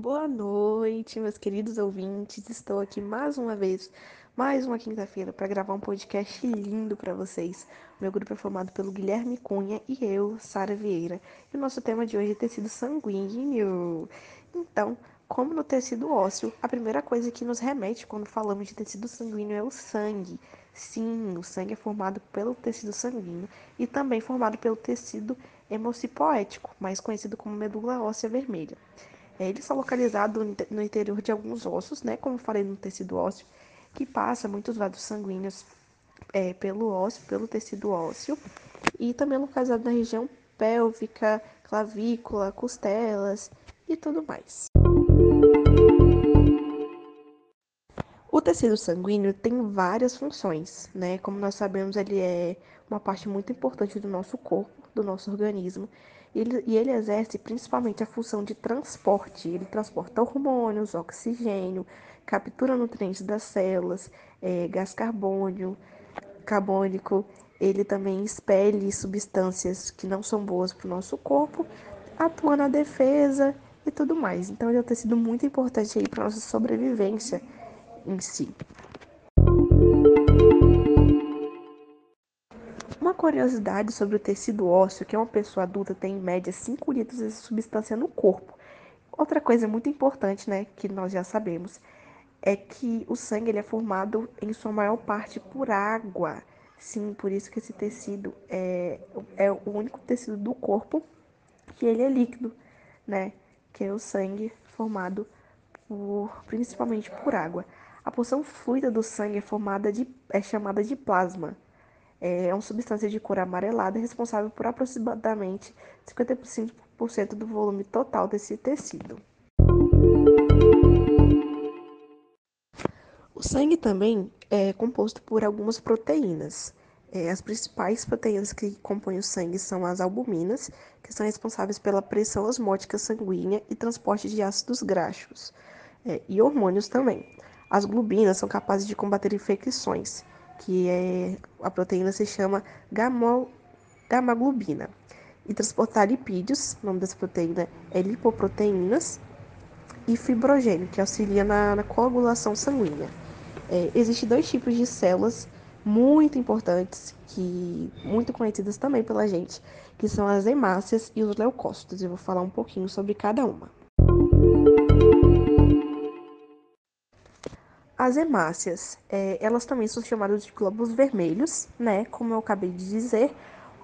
Boa noite, meus queridos ouvintes. Estou aqui mais uma vez, mais uma quinta-feira, para gravar um podcast lindo para vocês. Meu grupo é formado pelo Guilherme Cunha e eu, Sara Vieira. E o nosso tema de hoje é tecido sanguíneo. Então, como no tecido ósseo, a primeira coisa que nos remete quando falamos de tecido sanguíneo é o sangue. Sim, o sangue é formado pelo tecido sanguíneo e também formado pelo tecido hemocipoético, mais conhecido como medula óssea vermelha. É, ele está localizado no interior de alguns ossos, né, como falei no tecido ósseo, que passa muitos vasos sanguíneos é, pelo ósseo, pelo tecido ósseo, e também localizado na região pélvica, clavícula, costelas e tudo mais. O tecido sanguíneo tem várias funções, né? Como nós sabemos, ele é uma parte muito importante do nosso corpo, do nosso organismo, ele, e ele exerce principalmente a função de transporte. Ele transporta hormônios, oxigênio, captura nutrientes das células, é, gás carbônio, carbônico. Ele também expele substâncias que não são boas para o nosso corpo, atua na defesa e tudo mais. Então, ele é um tecido muito importante aí para nossa sobrevivência em si. Uma curiosidade sobre o tecido ósseo, que uma pessoa adulta tem em média 5 litros de substância no corpo. Outra coisa muito importante, né, que nós já sabemos, é que o sangue ele é formado em sua maior parte por água. Sim, por isso que esse tecido é, é o único tecido do corpo que ele é líquido, né? Que é o sangue formado por, principalmente por água. A porção fluida do sangue é formada de é chamada de plasma é uma substância de cor amarelada responsável por aproximadamente 55% do volume total desse tecido. O sangue também é composto por algumas proteínas. É, as principais proteínas que compõem o sangue são as albuminas, que são responsáveis pela pressão osmótica sanguínea e transporte de ácidos graxos, é, e hormônios também. As glubinas são capazes de combater infecções que é a proteína se chama gamaglobina. E transportar lipídios, o nome dessa proteína é lipoproteínas, e fibrogênio, que auxilia na, na coagulação sanguínea. É, Existem dois tipos de células muito importantes, que muito conhecidas também pela gente, que são as hemácias e os leucócitos. Eu vou falar um pouquinho sobre cada uma. As hemácias, é, elas também são chamadas de glóbulos vermelhos, né, como eu acabei de dizer,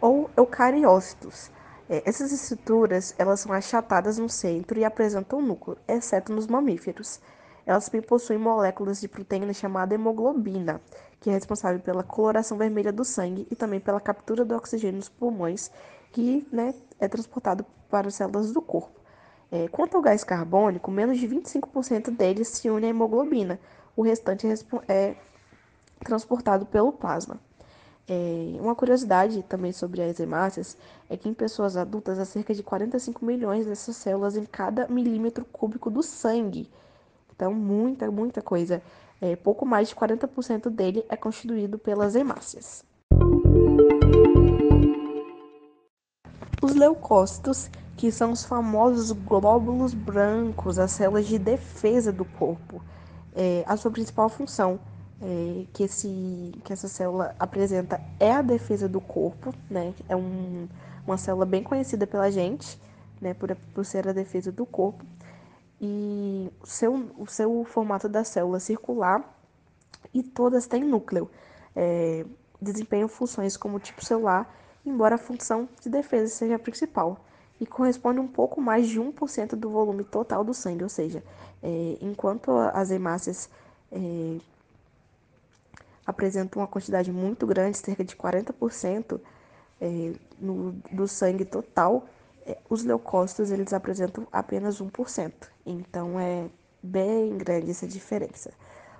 ou eucariócitos. É, essas estruturas, elas são achatadas no centro e apresentam núcleo, exceto nos mamíferos. Elas também possuem moléculas de proteína chamada hemoglobina, que é responsável pela coloração vermelha do sangue e também pela captura do oxigênio nos pulmões, que né, é transportado para as células do corpo. É, quanto ao gás carbônico, menos de 25% deles se une à hemoglobina, o restante é transportado pelo plasma. É, uma curiosidade também sobre as hemácias é que em pessoas adultas há cerca de 45 milhões dessas células em cada milímetro cúbico do sangue. Então, muita, muita coisa. É, pouco mais de 40% dele é constituído pelas hemácias. Os leucócitos, que são os famosos glóbulos brancos, as células de defesa do corpo é, a sua principal função é, que, esse, que essa célula apresenta é a defesa do corpo, né? É um, uma célula bem conhecida pela gente, né? Por, por ser a defesa do corpo. E o seu, o seu formato da célula circular e todas têm núcleo. É, desempenham funções como tipo celular, embora a função de defesa seja a principal e corresponde um pouco mais de 1% do volume total do sangue, ou seja, é, enquanto as hemácias é, apresentam uma quantidade muito grande, cerca de 40% é, no, do sangue total, é, os leucócitos eles apresentam apenas 1%. Então é bem grande essa diferença.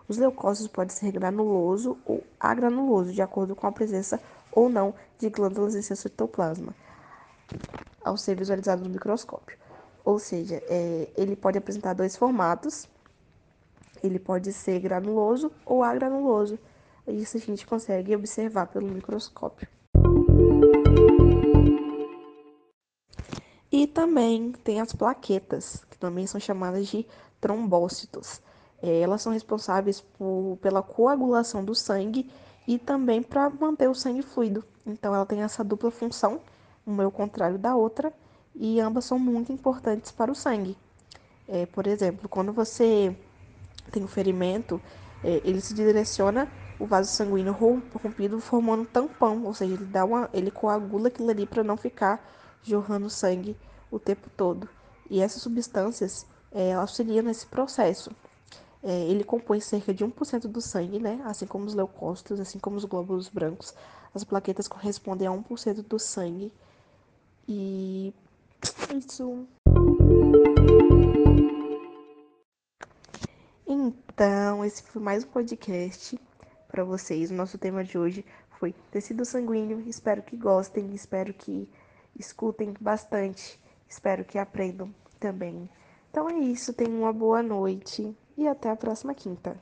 Os leucócitos podem ser granuloso ou agranuloso, de acordo com a presença ou não de glândulas em seu citoplasma ao ser visualizado no microscópio. Ou seja, é, ele pode apresentar dois formatos. Ele pode ser granuloso ou agranuloso. Isso a gente consegue observar pelo microscópio. E também tem as plaquetas, que também são chamadas de trombócitos. É, elas são responsáveis por, pela coagulação do sangue e também para manter o sangue fluido. Então, ela tem essa dupla função, uma é o contrário da outra, e ambas são muito importantes para o sangue. É, por exemplo, quando você tem um ferimento, é, ele se direciona o vaso sanguíneo rompido formando um tampão, ou seja, ele dá uma, ele coagula aquilo ali para não ficar jorrando sangue o tempo todo. E essas substâncias é, auxiliam nesse processo. É, ele compõe cerca de 1% do sangue, né? Assim como os leucócitos, assim como os glóbulos brancos. As plaquetas correspondem a 1% do sangue. E isso. Então, esse foi mais um podcast para vocês. O nosso tema de hoje foi tecido sanguíneo. Espero que gostem, espero que escutem bastante, espero que aprendam também. Então é isso, tenham uma boa noite e até a próxima quinta.